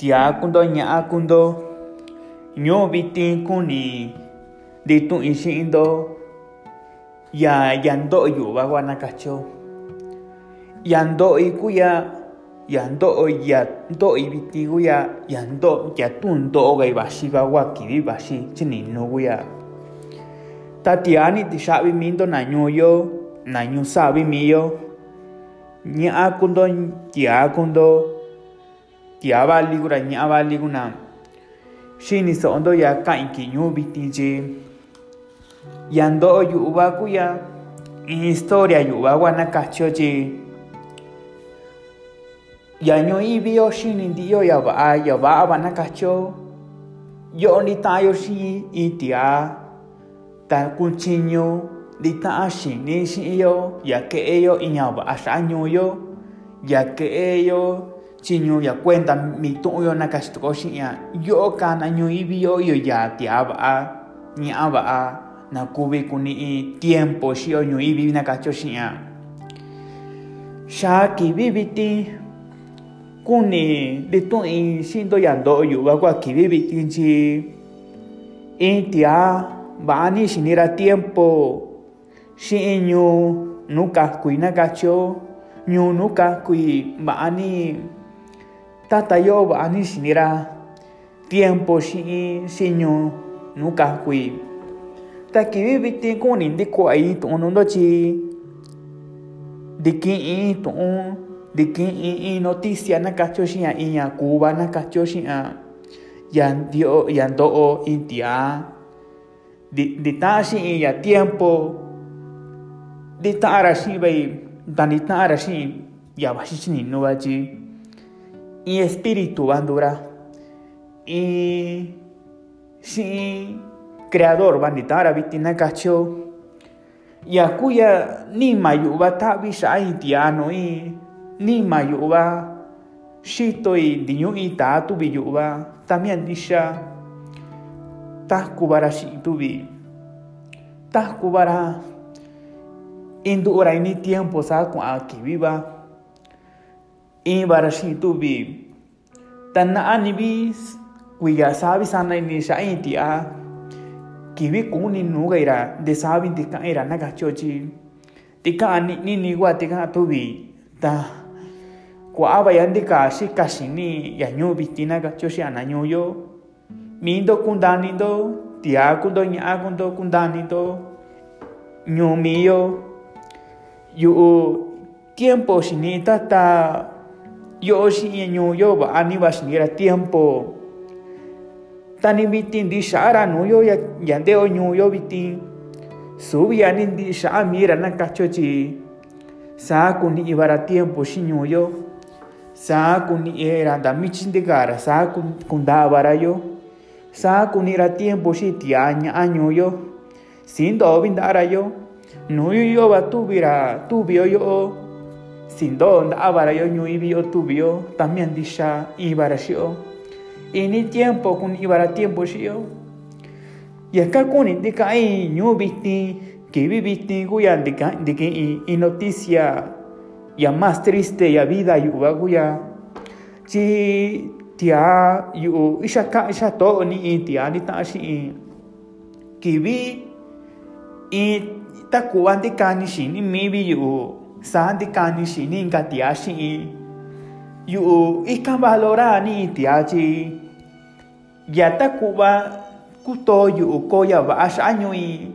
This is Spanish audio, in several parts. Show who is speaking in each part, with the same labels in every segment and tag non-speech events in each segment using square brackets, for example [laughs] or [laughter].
Speaker 1: tiakundo ña'akundo ñuu vitin kuni nditu'in xi'indo ya yando'o yu'va kua nakachio yando'oi kuya yando'oi ya ndo'oi vitin kuya yando ya tundo'okai vaxiva kua kivi vaxi chininu kuya ta tiani tixa'vi minto na ñuuyo na ñuu sa'vi miyo ña'akundo tiakundo tia kundo tia bali gura ña bali guna. Shini sondo ya kain ki ñu biti je. Yando yu ba kuya historia yu ba wana kacho je. Ya ño ibio shini ndio ya ba ya ba kacho yo ni tayo shi itia. Ta kunchiño di ta shini shi yo ya que ello iña ba ashaño yo. Ya que ello chiño ya cuenta mi tu yo na kasto shi ya yo kana ño ibio yo ya tia ba ña ba na kubi kuni tiempo shi yo ño ibi na kacho shi ya sha ki bibiti kuni de tu in sindo yando yu ba kwa ki bibiti chi in tia ba ni shinira tiempo shi nyu nuka kuina kacho nyu nuka kui ba ni tata yo ba ni shinira tiempo shi nyu nuka kui ta kuni ndi ko ai tu no chi de que noticia na cacho shia iña Cuba na cacho shia yan dio yan do india de de ta shi ya tiempo de ta ara shi bai dan ta ara ya ba shi ni no y espíritu bandura y shi creador banditara bitina cacho ya kuya ni mayuba tabi sha itiano i ni mayuba shito i diño i ta tu biyuba también disha ta kubara shi tubi ta kubara indu ora ni tiempo sa aquí viva i bara shi tubi tanna anibis kuya sabi sana ni sha itia kiwi kuni nuga ira de sabin tika ira naga chochi tika ni ni wa tika tubi ta kwa aba yandi ka shi kashini ya nyu bitina ga choshi ana nyu yo mindo kundani do tia kundo nya kundo kundani do nyu miyo yu tiempo shini tata yo shi nyu yo ba ani ba shini tiempo. Tani bitin di shara no yo ya yande o nyu yo bitin subi ani di sha mira na kachochi sa kuni ibara tiempo shi nyu yo sa kuni era da michin de gara sa kun da bara yo. Sa kuni ra tiempo shi tiaña año yo sin do yo. No yo ba tubira tubio yo sin do da bara yo nyu ibio tubio también di sha ibara shi yo y ni tiempo con ibara tiempo yo y acá con indica ahí ñu viste que viviste guya indica y noticia ya más triste ya vida yuba guya chi tia yu isha ka isha to ni tia ni ta shi que vi y ta kuan de kani shi ni mi bi yu Sandi kani shininka tiashi. Yu ika tia ji. Yata kuba kuto yu ukoya anyu i.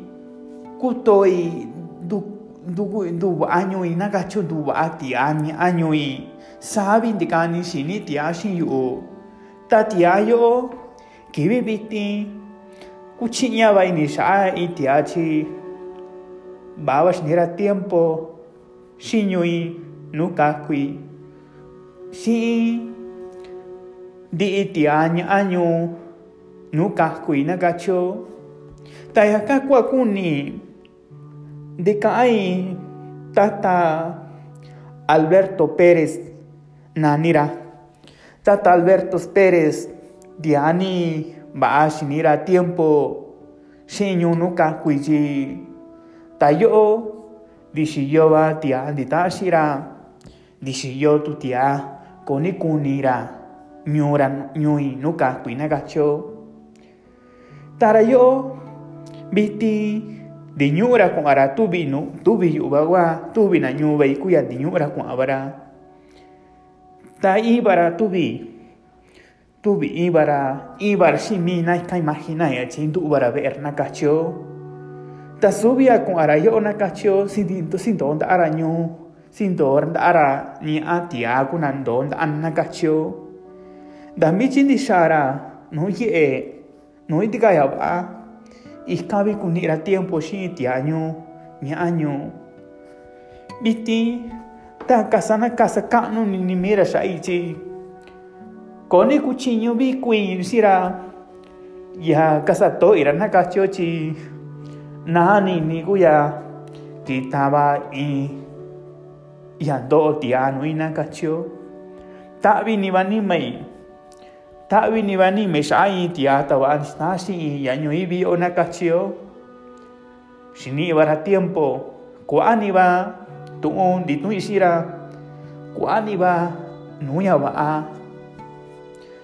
Speaker 1: Kuto i du du du na nagacho du baati ani i Sabi ni shini tiashi yu. Tatiayo kibibiti. Kuchinya vaini shaa i tiachi. Babas Bawas nira tiempo shinyui nuka kui. Si di ti año año nuka kui na gacho taya ka kwa kuni de kai tata Alberto Pérez nanira tata Alberto Pérez diani ba shinira tiempo. Shinyu nuka kui ji. Tayo dishiyo ba tia ditashira dishiyo tu tia koni kunira ñura ñui nuka kuina gacho. Tara yo biti di ñura con ara tubi nu tubi yu bagwa tubi na ñu bai kuya di ñura con abara ta ibara tubi tubi ibara ibara si mi na ka imagina ya chin tu bara ver na gacho ta subia con ara yo na gacho sin dinto sin donda ara ñu sin donda ara ni atia kunando an na gacho da mi chin di shara no ye no i tika ya ba i kabi kuni ra tiempo shi ti año mi año biti ta casa na casa ka no ni ni mira sha i chi. Koni kuchinyo bi kui sira ya casa to ira na ka cho chi nani niguya ti taba i yando ti anu ina kachio tabi ni bani mai tabi ni bani meshai ti atawa anstasi i yanyo ibi ona kachio shini bara tiempo. Kuani ba di ditu isira kuani ba nuya ba a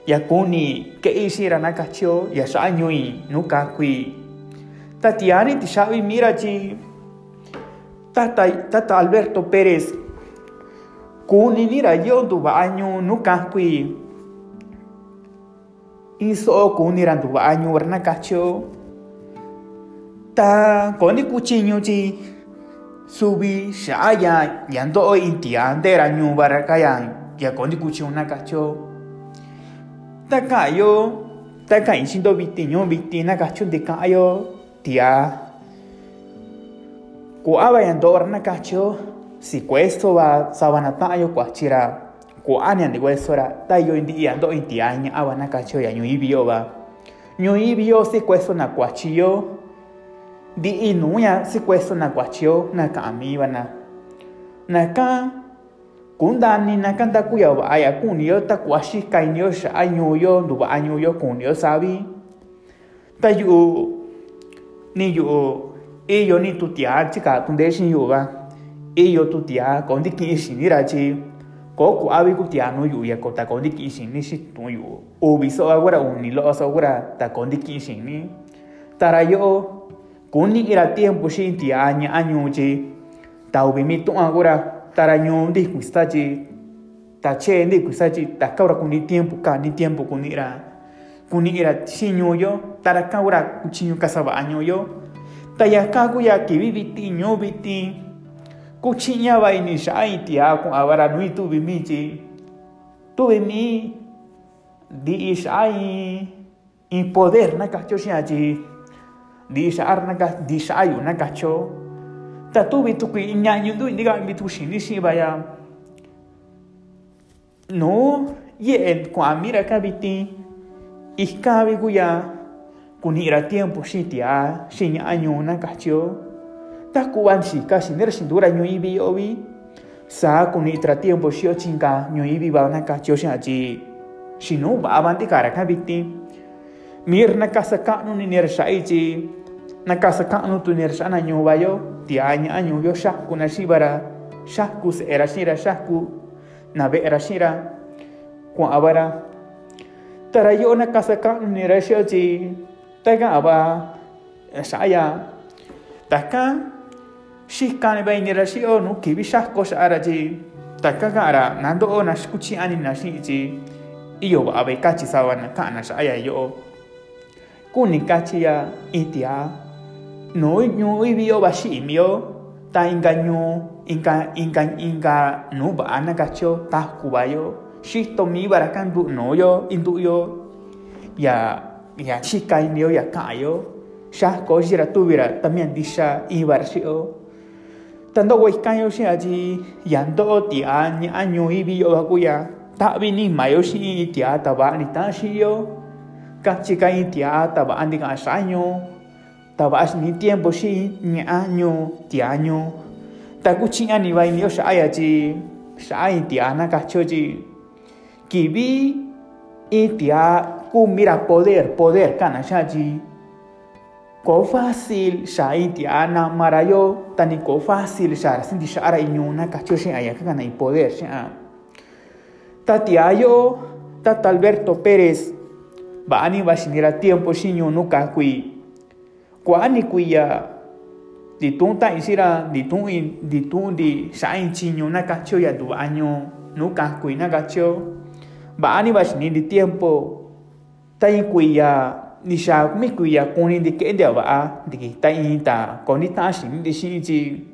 Speaker 1: yakuni ke ya nakachio yasanyo i nukakui nyoi nuka kui. Tatiani ti sabi mira chi. Tata tata Alberto Pérez. Kuni nira yo tu ba anyo nuka kui iso kuni rantu ba anyu warna kacho ta koni kuchinyo chi subi shaya yando o intia dera nyu baraka yang ya koni kuchinyo na kacho ta kayo ta kai shindo biti nyo biti na kacho de kayo tia ko aba yando warna kacho si questo va sabanata yo kwachira ko anya ni wesora ta yo indi ando inti anya awa na kacho ya nyu ibio ba. Nyu ibio si questo na kwachio di inuya si questo na kwachio na ka ami bana na kundani na kanda kuya ba aya kunio ta kwashi kainio sha anyu yo ndu ba anyu yo kunio sabi ni yu'u iyo e ni tutiá chikatundé xin yu'uva iyo e tutiá kondi ki'in xinira chi. Kò'o ku'avi kutia nu yu'u yako ta kondi ki'in xini xitu'un yu'u uvi so'a kuera uni lo'o so'a kuera ta kondi ki'in ni. Ta yo. yo'o kuni'ira tiempu xi'in tiá ña'a ñuu chi. Ta uvi mi tu'an kuera ta ra ñuu ntikui sta chi. Ta chee ntikui sta chi ta ka'ura kuni tiempu tiempo tiempu kuni'ra kunira chiñuyo tarakaura kuchiñu kasaba'añuyo tayakakuya kiviviti ñuviti kuchiña vainixa'áin ya ya tiá bimichi tu bimi di xa'áin ya i poder na katyo xi'achi na xa'ar di xa'ayu na kacho ta tu bitu ku ña'ñu ndu indiga bitu shini xi'in vaya no ye kua'an ku amira kabiti iskabi ku ya kunira tiempo shi tia shinya anyu na kacho ta kuban si kasi nera sindura nyo ibi obi sa kuni tra tiempo shio chinga nyo ibi ba na ka chio sha ji shinu ba avanti kara ka bitti mir na kasa ka no ni nera shai ji na kasa ka no tu nera shana nyo ba yo ti anya anyo yo sha kuna shibara sha ku se era shira sha ku na be era shira ku Tarayona kasakam nirasyoji. tega aba eh, saya. Taka shikane bai nirashio nu kibishah kosh araji. Taka gara nando ona shikuchi ani nashiji. Iyo ba abe kachi sawana kana saya yo. Kuni kachi ya itia. No nyu ibio bashi imio. Ta inga nyu inga inga inga nu ba anakacho ta kubayo shitomi barakan bu noyo intuyo ya ya chica indio ya kayo shah kojira tuvira tamien disha ibar shio tanto huiscayo si aji yando ti año i ibi yo ta bi ni mayo si ti ataba ni tan shio kachika ti ataba andi ka año tabas ni tiempo shi ni año ti ta takuchi ani vainio shaya ji shaya ti ana kachoji kibi y tia ku mira poder poder kana sha ji ko fácil shai ti ana marayo tani ko fácil shara sinti shara inyuna kacho shi aya ka na poder shi ta ti ayo Tata Alberto Pérez, Bani va a tiempo sinyo nuka kui. Kuani kuya di tung ta isira di tung di tung di sain chinyo na cacho ya du año nuka kui na cacho. Bani va a di tiempo. Tai kuya ni sha mi kuya kuni di ke dia ba di tai ta koni ta shin di shi ji.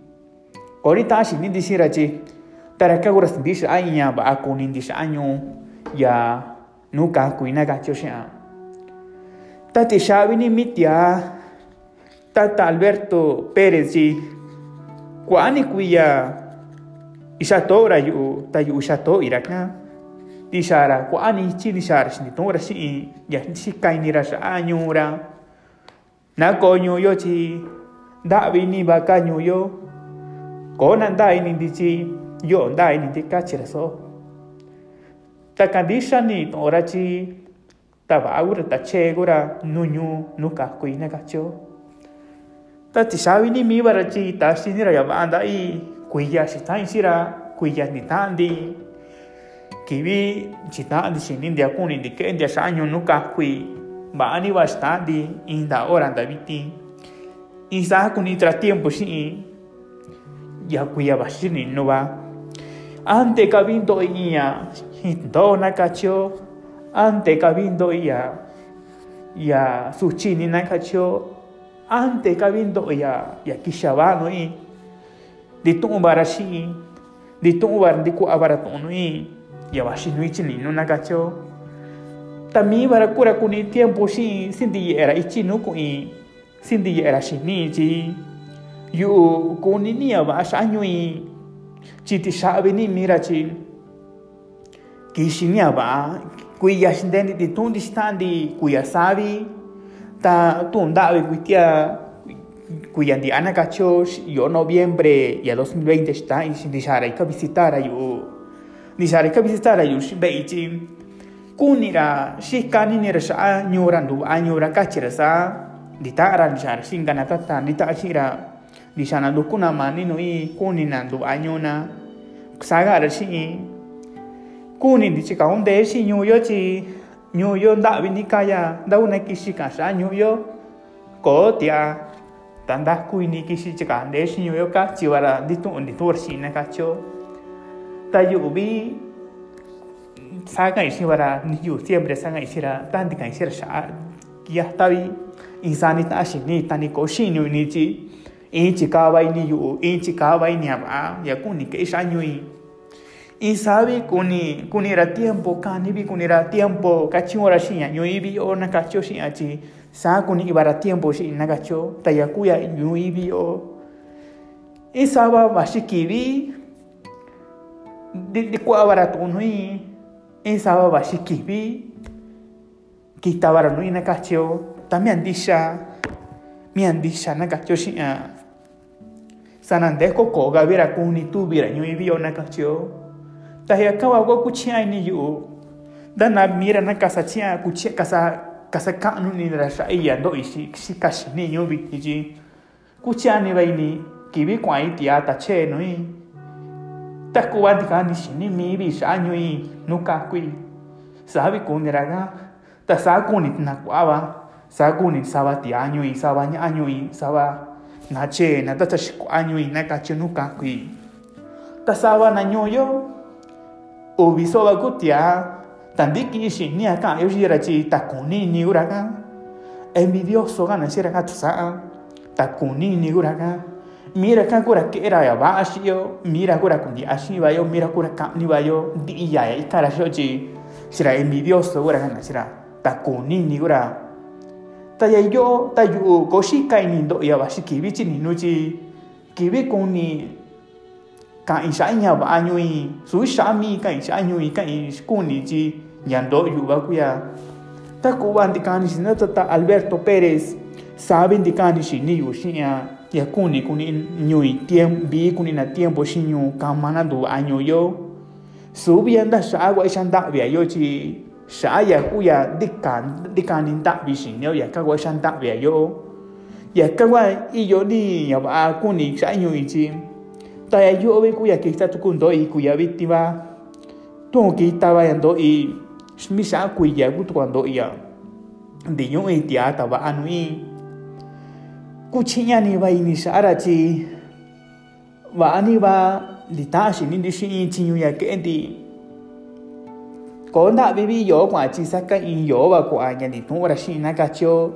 Speaker 1: Koni ta shin di shi ra ji. Tara ka gura di sha anya ba kuni di sha año ya nuka kui na cacho sha. Tati Shavini mitia Tata Alberto Pérez ji Kwani kuya Isato rayu tayu isato iraka dishara kuani chi dishara shini tongra shi in ya shi kainira shi añura na ko ñuyo chi da vini ba ka ñuyo. Ko na da ini di chi yo da ini di ka chira so ta kandisha ni tongra chi ta baura ta chegura nuñu nuka kuina kacho ta tishavi ni mi bara chi ta shinira ya banda i kuya shi ta insira kuya ni tandi ndi ki vi chi ta ndi si ni dia ku ni di ke dia sa nyu nu ka kui ba ani va sta di in da ora da viti in sa ku ni tra tiempo si ya kui ya ba si ni no va. Ante ka vinto ia hinto na ka cho ante kabindo ya ya ante ya ya kishabano i di tu barashi di tu bar di ku abaratono i ya bashi no ichini no na kacho tami bara kura kuni tiempo shi sindi era ichino ku i sindi era shini ji yu kuni ni aba shanyo i chiti shabe ni mira chi. Kishini aba kuya shindeni di tundi standi kuya sabi ta tunda be kuitia cacho yo noviembre ya 2020 está y sin dishara ka nisarika visitarayush beichi kunira shikani nirasha ñurandu añura kachirasa ditara nishar shinganatata nitashira nishanandu kunama ninui kuninandu añuna sagara shi'i kuni ndichika unde shi ñuyo chi ñuyo ndavi nikaya ndauna kishika sha ñuyo kotia tanda kuini kishi chika nde shi ñuyo kachivara nditu'un nditu'ur ka kacho たゆび sangat ishibara niyu siempre sangat ishira tantika ishira sha yahtabi insani ta ashini tani koshinu nichi inchi kawai niyu inchi kawai niaba yakuni ke in insabi kuni kunira tiempo kanibi kunira tiempo kachiora shinya nyuibi o nakacho shinya chi. Sa kuni ibara tiempo shi nakacho tayakuya nyuibi o. Isaba bashikibi dikuawara tukunui insawa en kihvi kihtavara nui nakatyo ta vira kuni tu xi'a sanandés kokogavira kunituvira ñuiviyo nakatyo ta hiyakawawa ni ini yu'u ndanamira nakasachi'a kuchi'a kasa kasa ka'nu ninira xa'iya ndo'i xikaxiniñu viti tyi kuchi'a kibi kivi kua'in tiá ta chee i takuwatika nixinimi xañui nukakui savi kuniraka ta saa kuni tinaku'ava saa kuni sava tiañui sava nachena ta tsaxiku'añui nakachi nukakui ta sava nañuyo uvi sova kutia tandiki xinia ka'anyo xiyira chi takunini'uraka envidioso kana xiraka mira ka kura que era ya ba yo mira kura kundi ashi ba yo mira kura ka ni ba yo di ya ya ikara shoji sira envidioso uraga na sira takuni ni ura ta ya yo ta yu koshi kai ni do ya ba shi kibi chi ni nu chi kibi kuni ka in sha nya ba anyu yi su sha mi ka in sha anyu yi ka in ku ni ji nyan do yu ba ku ya ta ku ban di kan shi na ta ta Alberto Perez saben di kan shi ni yu shi ya ya kuni kuni nyui tiem bi kuni kunina tiempo xi ñuu kamana nduva'a anyu yo. Suvi ya ndaxa'a kua'i xandavi yo tyi a ya ku ya ndika ya ndavi xinio yaka kua'i ya yo. Yaka i iyo ni ya ba kuni sha nyu i chi ta ya yu'uvi sta ya tu kun do i kuya viti va. Tu'un kitava ya i mi xa'a kuiya ku tukua ndo'i ya. Ti tiaa ta anu i kuchiñani va inisharachi va'ani va litashini ndi xi'in ya bi yake'enti koo nda'vivi yoo kua'achi saka in yoo va ku'a ya ni tu ra xi'ina kachio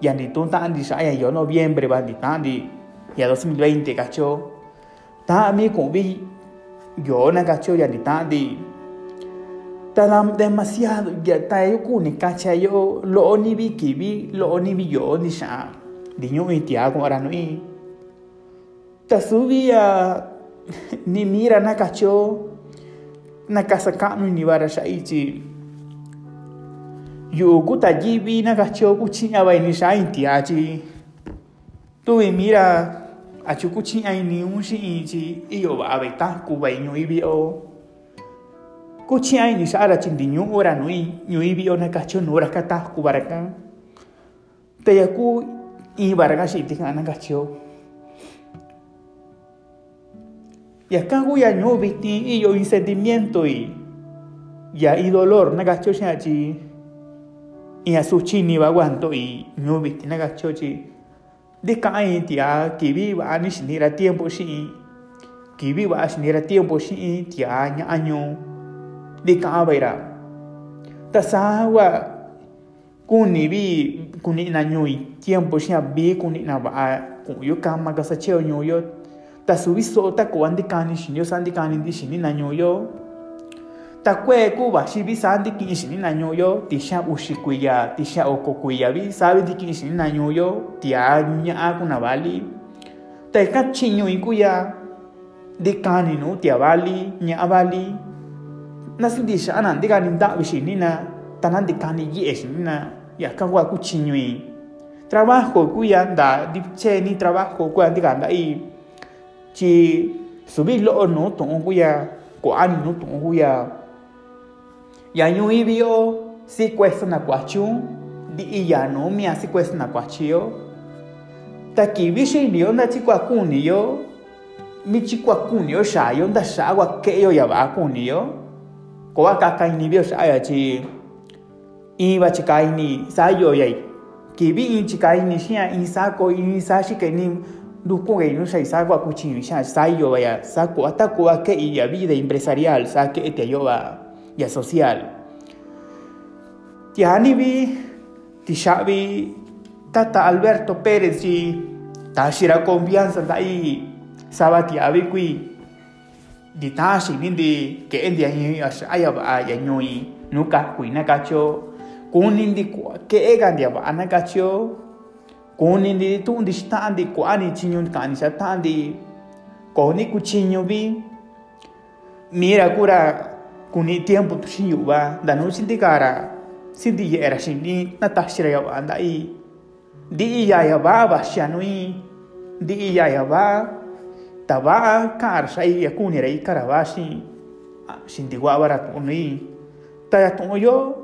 Speaker 1: ya nditu'un ta'an-ndi xa'a ya yoo noviembre va ndita'an-ndi ya 2020 kachio ta mi ku bi yo na ka cho ya ndita'an-ndi ta demasiado ya tayo ku ni kachayo lo'o ni vi kivi lo'o ni vi yo ni xa'an [laughs] di diñumi tiago aranui ya, ni mira nakacho kanu ni bara shaichi yuku tayibi nakacho kuchiña sha shain tiachi tuvi mira achukuchi ainiun shiinchi iyo ni sha ara chin di nyu ora nui ñuibio nakacho nura kataku baraka tayaku ya ku i baraka si ti kana ka cho ya ka ku ya nyu bi ti i yo i sentimiento i ya i dolor na ka cho sha chi i a su chi ni ba guanto i nyu bi ti na ka cho chi de ka ai ti a ki bi ba ni si ni ra tiempo si ki bi ba si ni ra tiempo si ti a nya año. Di ka bai ra ta sa wa kuni kuni'na ñui tiempo xia vi kuni'na va'a ku'yo kama ka sacheo ñuyo ta suvi so'o ta ko'a ndikani xinio sa ndikani ndi xini'na ñuyo ta kue ku vaxi vi sa ndiki'in xini'na ñuyo ti xia uxi kuiya ti xia oko kuiya vi savi ndiki'in xini'na ñuyo tiaa ña'a kuna vali ta ika chiñui kuya ndikani nu tia vali ña'a vali na sintixa'ana ndikani nda'vi xini'na ta nandikani ye'e xini'na yakawakutinywi trabajo kuyanda dicheni trabajo kuandi ganda i. Chi subilo no ton kuya kuani no ton kuya ya. Nyui ibio si cuesta na kwachu di iya no mi asi cuesta na kwachio ta kibishi ndio na chi kwakuni yo mi chi kwakuni yo shayo nda shawa keyo ya ba kuni yo ko akaka ni bio chi i ba chi kai ni sa yo ya ki bi i chi kai ni shi ya i sa ko i sa shi ke ni du ko ge no sai sa wa ku chi ni sha sa yo ya sa ko ata ko wa ke i ya vida empresarial sa ke te yo ba ya social. Ti ani bi ti sha bi tata Alberto Pérez ji ta shira confianza dai sabati abi qui di tashi nindi ke endi ayi aya ba ya nyoi nuka kui na kacho kunindi ba. Anak aja, kunindi tu'undi xita'andi ku'ani chiñu ka'ani xa ta'andi kojni ku chiñuvi mira kura kuni tiempo tuxin yu'va ndanu sindikara sindi ye'era xin'i nataxira ya nda'i ba yaya va'a di ndi'i yaya ba ta va'a kara ba shi ikara wa ba ra kuni ta yo.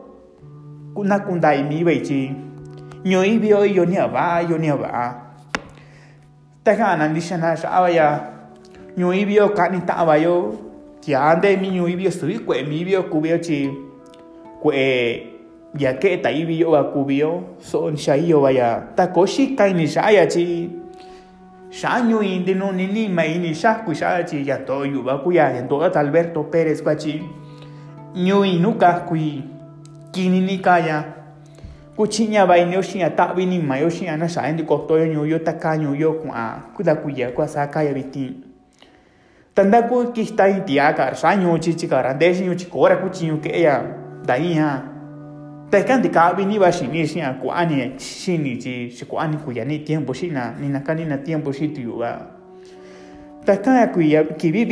Speaker 1: Kuna kundai mi bai chi. Nyoi bio yo ni ba yo ni ba. Ta ka nan sa ya. Ba yo. Ti ande mi nyoi bio sui kwe mi bio kwe ya que ta ibi yo ba son shai yo ba ya. Ta ko shi kai ya chi. In de no ni ni ni sa ku ya to yu ba ku en to Alberto Pérez kwa chi. Nyu in nu ka ku kini ni kaya. Kuchiña vaine oxiña ta'vi nima yo xi'a naxa'e ndikotoyo ñuúyo taka ñuúyo ku'a kuta kuiya kua saa kaya vitin tandaku kixta in tia ka'ar xa'a ñuúchi chikara ndeexi ñuúchi koora kuchiñu ke'eya ndañija ta ika ndika'vi ni va xini xi'a kua'ani xinichi ni ni tiempo xi'na ni naka nina tiempo xi tu yu'uva ta ika kuiya kivi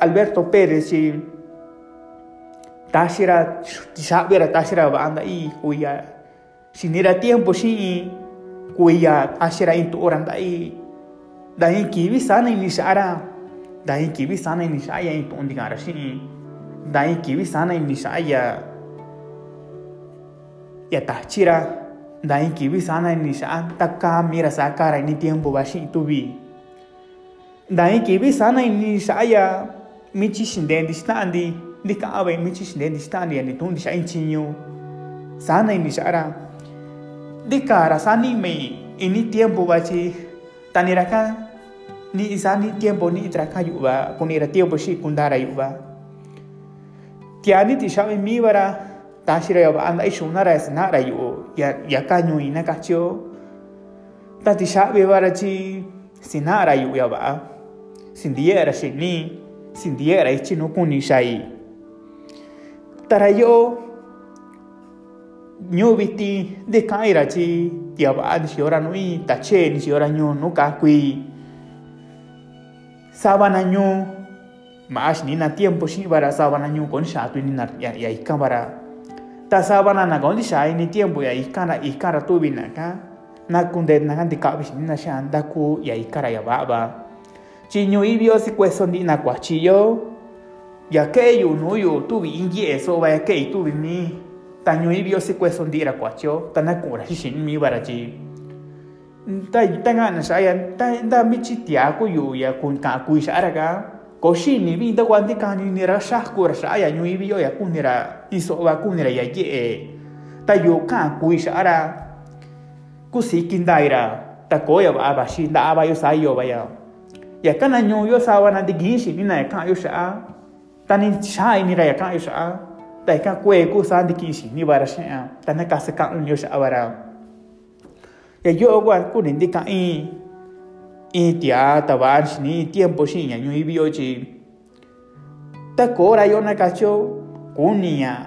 Speaker 1: alberto pérezchi Tashira, tisabera tashira anda i kuya. Sinira tiempo si kuya tashira intu orang dai. Dai kiwi sana ini inishara. Dai kiwi sana ini saya intu undingara si. Dai kiwi sana ini saya Ya tashira. Dai kiwi sana ini inisha taka mira sakara ini tiempo bashi itu bi. Dai kiwi sana ini saya Michi shinden dishtandi li ta' għawajn miċiċ li nistalja li tun diċa nyu Sana jinn diċara. Li ah. ara sani mei inni tiempo tani taniraka ni isani tiempo ni itraka kuni ra tiempo shi kundara yu ba Tiani diċa mi mi bara tashira yuba anda ishunara ra yu ya yakanyu inakachio. Tati xaqbi bara ċi sinara yu ya yuba. Sindiera xini, sindiera no kuni xaji. ñubiti de kaira chi tiabad si ora nui tachen si ora ñu nu kakui sabana ñu mas ni na tiempo si bara sabana ñu kon sha tu ni na ya ya ikabara ta sabana na con sha ni tiempo ya ikana ikara tu bina ka na kunde na ganti ka bi ni na shanda ku ya ikara ya baba. Chi ñu ibio si cueso ni na cuachillo yake yu nu yu tuvi in yeso va que i tuvi mi. Tan yo vivió ta ñu'i viosi kueso ndira kuachio ta si sin mi vara tyi ta ta ngana xa'ya ta nda michi tiaku yu'ya ka'a kui xa'raka ko xini vi nda kuanti kaninira xajkura xa'ya ñu'i vioya kunira iso'va kunira ya con ni ra hizo va con ni ra ya que tan yo cada ye'e ta yu ka'a kui xa'ra kusiki ndaira ta koya va'a da nda'ava yo sa yo ba ya. Ya yaka nañu'u yo sava nantikixi ni na ka'an yo xa'a ta ni sha ni ra ya ka yo sha ta ka kwe ku sa di ki shi ni ba ra sha ta na ka se ka yo sha ba ra ya yo wa ku ni di ka i i tia ta ba shi ni tiempo shi ya nyo i bi yo chi. Ta ko ra yo na ka cho ku ni ya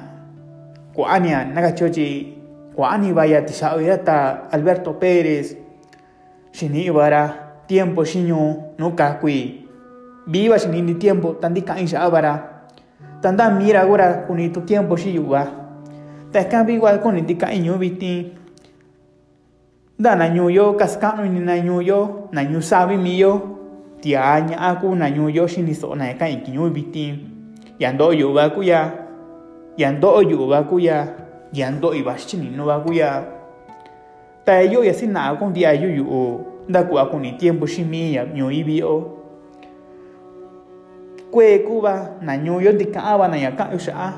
Speaker 1: ku ania na ka cho chi ku ani ba ya ti sa ya ta Alberto Pérez. Shi ni ba ra tiempo shinyo no kakui viva sin ni tiempo tan di kain sa bara tanda mira gura kuni tu tiempo xi yuva ta kavi igual kuni ti ka iñu vitin da na ñuyo kaska'nu ini na ñuyo na ñuu savi miyo tiaa ña'a ku na ñuyo xiniso'o na ka'in kiñuu vitin yando'o yu'uva kuya yando'o yu'uva kuya yando'o ivaxi chininuva kuya ta iyo ya sina'a kunti'a yu'u yu'u nda ku'a kuni tiempo xi miya ñuu ivi'o kue kuba na ñuyo ndika'ava na ñaka'yu xa'a.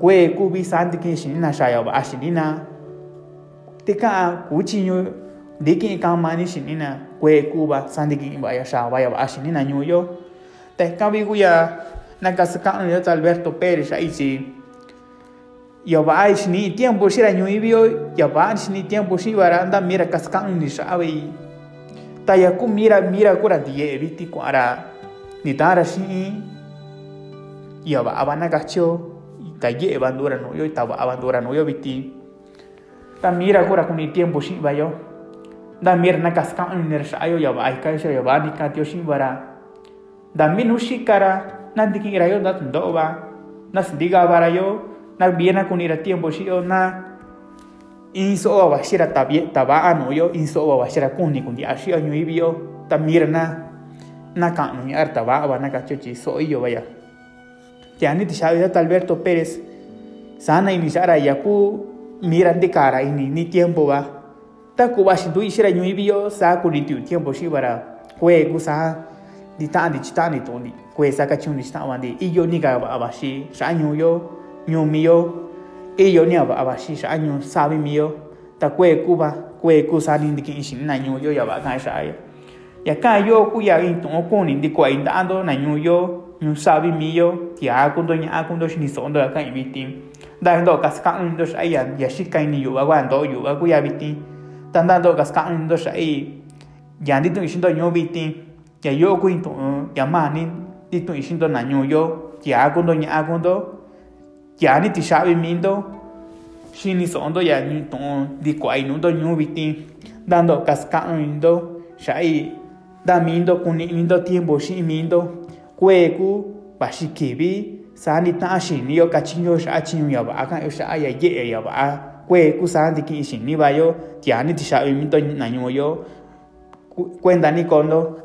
Speaker 1: Kue kuvi saa ndiki'i xinina xayava a xinina tika'a kuchiñu ndiki'i ka'an mani xinina kue kuva saa ndiki'i ya xava ya va'a xinina ñuyo. Tehka vi ku ya nakasaka'nuyo ta alberto pérez xa'a ichi. Ya ba xini'i tiempo xira ñu'i vio ya va'a xini'i tiempo xivara nda mira kasaka'nuni shawe ta ya ku mira mira kura ndiye'e viti kua'ara ku ara ni ta ra shi ya ba abana ga cho ta bandura no yo ta ba bandura no yo biti ta mira ku ra ku ni tiempo shi ba yo. Da mira na ni ra sha yo ya ba ai ya ba ni ka na diki yo da ba na diga bara yo na viena ku ni ra tiempo yo na inso wa bashira tabie taba ano yo inso wa bashira kuni kundi ashi anyo ibio tamir na na ka no yar taba ba na ka chochi so yo vaya. Ya ni ti shabi Alberto Pérez. Sana iniciara ya ku miran de cara ini ni tiempo ba ta ku bashi du ishira nyo ibio sa ku ni tu tiempo shi bara kwe ku sa di ta di chita ni to ni kwe sa ka chun di iyo ni. Ga ba bashi sa nyo yo nyo mi yo iyo ni aba aba shi sha nyu sabi miyo ta kwe ku sa ni dikin shin na yo ya kan yaka yo kuya into okuni ndiko ainda ando na ñuyo ñu sabi miyo ti akundo ña akundo, shini sondo ka ibitin da ndo kaska ndo sha ya ya shika ni yuwa wa ndo yuwa kuya bitin tanda ndo kaska ndo sha i ya ndito ishindo ño bitin ya yo ku into ya mani ndito ishindo na ñuyo ti akundo ña akundo. Ya ni ti sabi mindo, shini sondo ya ñu to ndiko ainundo ñu bitin dando kaska ndo sha i damindo kunindo tiembo shimindo kweku pashikibi sani tashin yo kachinyo shachin yo ba akan yo sha aya ye yo ba kweku sandi kinshin ni ba yo tiani tisha imindo nanyo yo cuenta ni condo